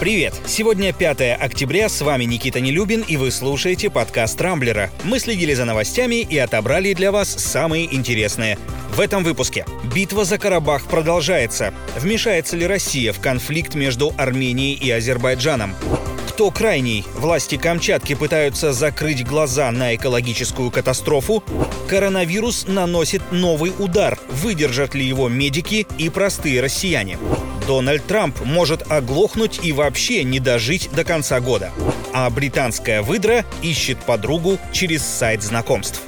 Привет! Сегодня 5 октября, с вами Никита Нелюбин, и вы слушаете подкаст «Рамблера». Мы следили за новостями и отобрали для вас самые интересные. В этом выпуске. Битва за Карабах продолжается. Вмешается ли Россия в конфликт между Арменией и Азербайджаном? Кто крайний? Власти Камчатки пытаются закрыть глаза на экологическую катастрофу. Коронавирус наносит новый удар. Выдержат ли его медики и простые россияне? Дональд Трамп может оглохнуть и вообще не дожить до конца года. А британская выдра ищет подругу через сайт знакомств.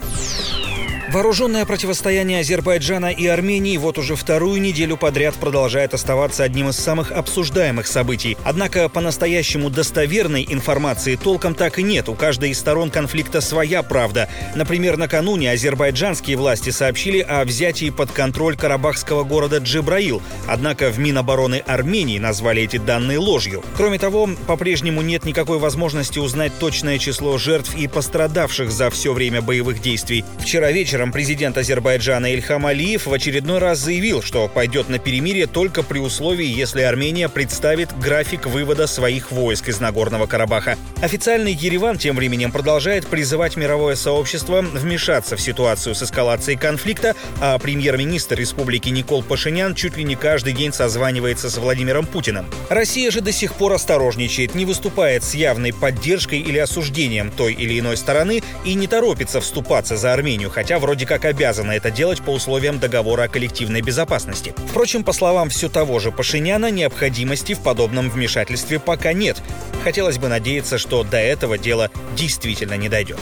Вооруженное противостояние Азербайджана и Армении вот уже вторую неделю подряд продолжает оставаться одним из самых обсуждаемых событий. Однако по-настоящему достоверной информации толком так и нет. У каждой из сторон конфликта своя правда. Например, накануне азербайджанские власти сообщили о взятии под контроль карабахского города Джибраил. Однако в Минобороны Армении назвали эти данные ложью. Кроме того, по-прежнему нет никакой возможности узнать точное число жертв и пострадавших за все время боевых действий. Вчера вечером вечером президент Азербайджана Ильхам Алиев в очередной раз заявил, что пойдет на перемирие только при условии, если Армения представит график вывода своих войск из Нагорного Карабаха. Официальный Ереван тем временем продолжает призывать мировое сообщество вмешаться в ситуацию с эскалацией конфликта, а премьер-министр республики Никол Пашинян чуть ли не каждый день созванивается с Владимиром Путиным. Россия же до сих пор осторожничает, не выступает с явной поддержкой или осуждением той или иной стороны и не торопится вступаться за Армению, хотя в вроде как обязана это делать по условиям договора о коллективной безопасности. Впрочем, по словам все того же Пашиняна, необходимости в подобном вмешательстве пока нет. Хотелось бы надеяться, что до этого дело действительно не дойдет.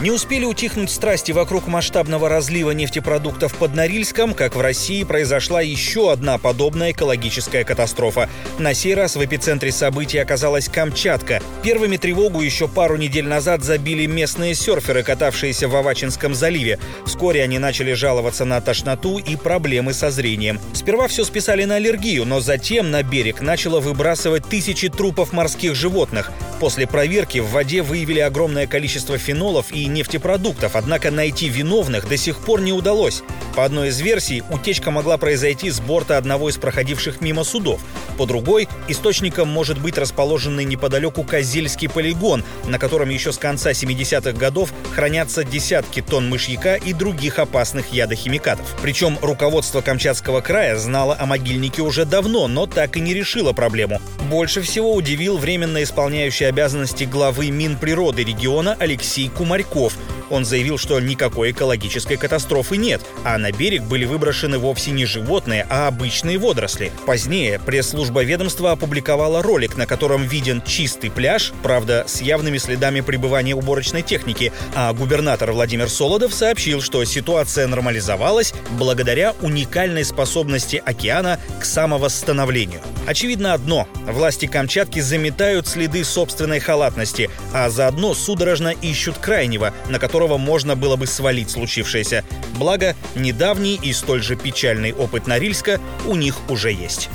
Не успели утихнуть страсти вокруг масштабного разлива нефтепродуктов под Норильском, как в России произошла еще одна подобная экологическая катастрофа. На сей раз в эпицентре событий оказалась Камчатка. Первыми тревогу еще пару недель назад забили местные серферы, катавшиеся в Авачинском заливе. Вскоре они начали жаловаться на тошноту и проблемы со зрением. Сперва все списали на аллергию, но затем на берег начало выбрасывать тысячи трупов морских животных. После проверки в воде выявили огромное количество фенолов и нефтепродуктов, однако найти виновных до сих пор не удалось. По одной из версий, утечка могла произойти с борта одного из проходивших мимо судов. По другой, источником может быть расположенный неподалеку Козельский полигон, на котором еще с конца 70-х годов хранятся десятки тонн мышьяка и других опасных ядохимикатов. Причем руководство Камчатского края знало о могильнике уже давно, но так и не решило проблему. Больше всего удивил временно исполняющий обязанности главы Минприроды региона Алексей Кумарьков – он заявил, что никакой экологической катастрофы нет, а на берег были выброшены вовсе не животные, а обычные водоросли. Позднее пресс-служба ведомства опубликовала ролик, на котором виден чистый пляж, правда, с явными следами пребывания уборочной техники, а губернатор Владимир Солодов сообщил, что ситуация нормализовалась благодаря уникальной способности океана к самовосстановлению. Очевидно одно – власти Камчатки заметают следы собственной халатности, а заодно судорожно ищут крайнего, на которого можно было бы свалить случившееся. Благо, недавний и столь же печальный опыт Норильска у них уже есть.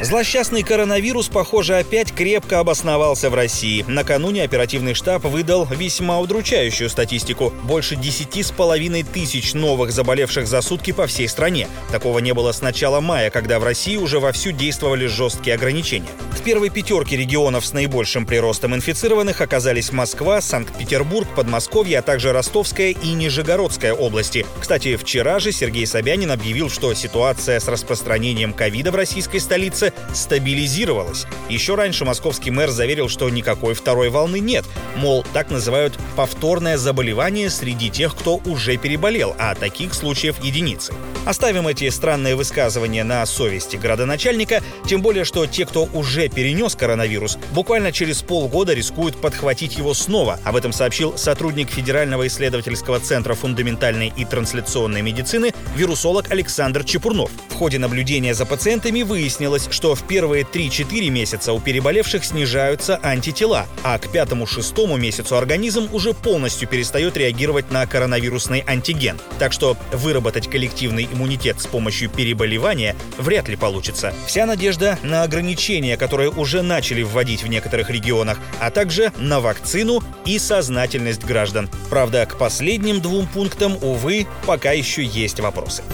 Злосчастный коронавирус, похоже, опять крепко обосновался в России. Накануне оперативный штаб выдал весьма удручающую статистику. Больше 10,5 тысяч новых заболевших за сутки по всей стране. Такого не было с начала мая, когда в России уже вовсю действовали жесткие ограничения. В первой пятерке регионов с наибольшим приростом инфицированных оказались Москва, Санкт-Петербург, Подмосковье, а также Ростовская и Нижегородская области. Кстати, вчера же Сергей Собянин объявил, что ситуация с распространением ковида в российской столице стабилизировалась. Еще раньше московский мэр заверил, что никакой второй волны нет. Мол, так называют повторное заболевание среди тех, кто уже переболел, а таких случаев единицы. Оставим эти странные высказывания на совести градоначальника, тем более, что те, кто уже перенес коронавирус, буквально через полгода рискуют подхватить его снова. Об этом сообщил сотрудник Федерального исследовательского центра фундаментальной и трансляционной медицины вирусолог Александр Чепурнов. В ходе наблюдения за пациентами выяснилось, что в первые 3-4 месяца у переболевших снижаются антитела, а к пятому-шестому месяцу организм уже полностью перестает реагировать на коронавирусный антиген. Так что выработать коллективный иммунитет с помощью переболевания вряд ли получится. Вся надежда на ограничения, которые уже начали вводить в некоторых регионах, а также на вакцину и сознательность граждан. Правда, к последним двум пунктам, увы, пока еще есть вопросы.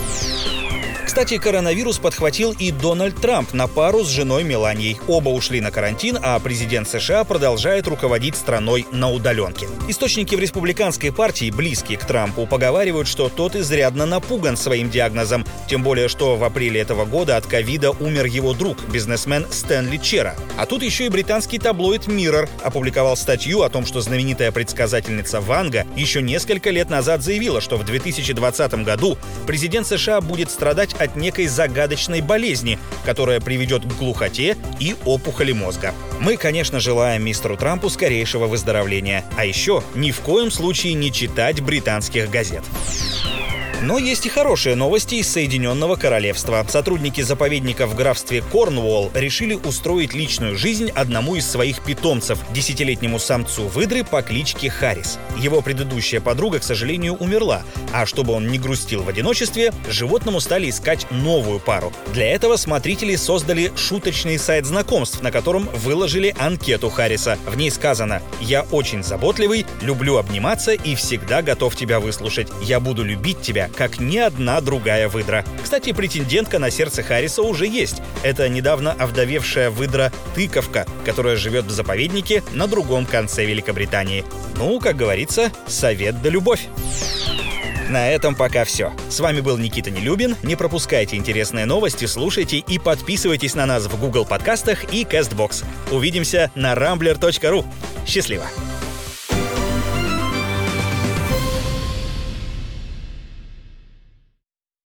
Кстати, коронавирус подхватил и Дональд Трамп на пару с женой Меланией. Оба ушли на карантин, а президент США продолжает руководить страной на удаленке. Источники в республиканской партии, близкие к Трампу, поговаривают, что тот изрядно напуган своим диагнозом, тем более, что в апреле этого года от ковида умер его друг, бизнесмен Стэнли Чера. А тут еще и британский таблоид Mirror опубликовал статью о том, что знаменитая предсказательница Ванга еще несколько лет назад заявила, что в 2020 году президент США будет страдать от некой загадочной болезни, которая приведет к глухоте и опухоли мозга. Мы, конечно, желаем мистеру Трампу скорейшего выздоровления. А еще ни в коем случае не читать британских газет. Но есть и хорошие новости из Соединенного Королевства. Сотрудники заповедника в графстве Корнуолл решили устроить личную жизнь одному из своих питомцев, десятилетнему самцу выдры по кличке Харрис. Его предыдущая подруга, к сожалению, умерла, а чтобы он не грустил в одиночестве, животному стали искать новую пару. Для этого смотрители создали шуточный сайт знакомств, на котором выложили анкету Харриса. В ней сказано «Я очень заботливый, люблю обниматься и всегда готов тебя выслушать. Я буду любить тебя, как ни одна другая выдра. Кстати, претендентка на сердце Харриса уже есть. Это недавно овдовевшая выдра Тыковка, которая живет в заповеднике на другом конце Великобритании. Ну, как говорится, совет да любовь. На этом пока все. С вами был Никита Нелюбин. Не пропускайте интересные новости, слушайте и подписывайтесь на нас в Google подкастах и CastBox. Увидимся на rambler.ru. Счастливо!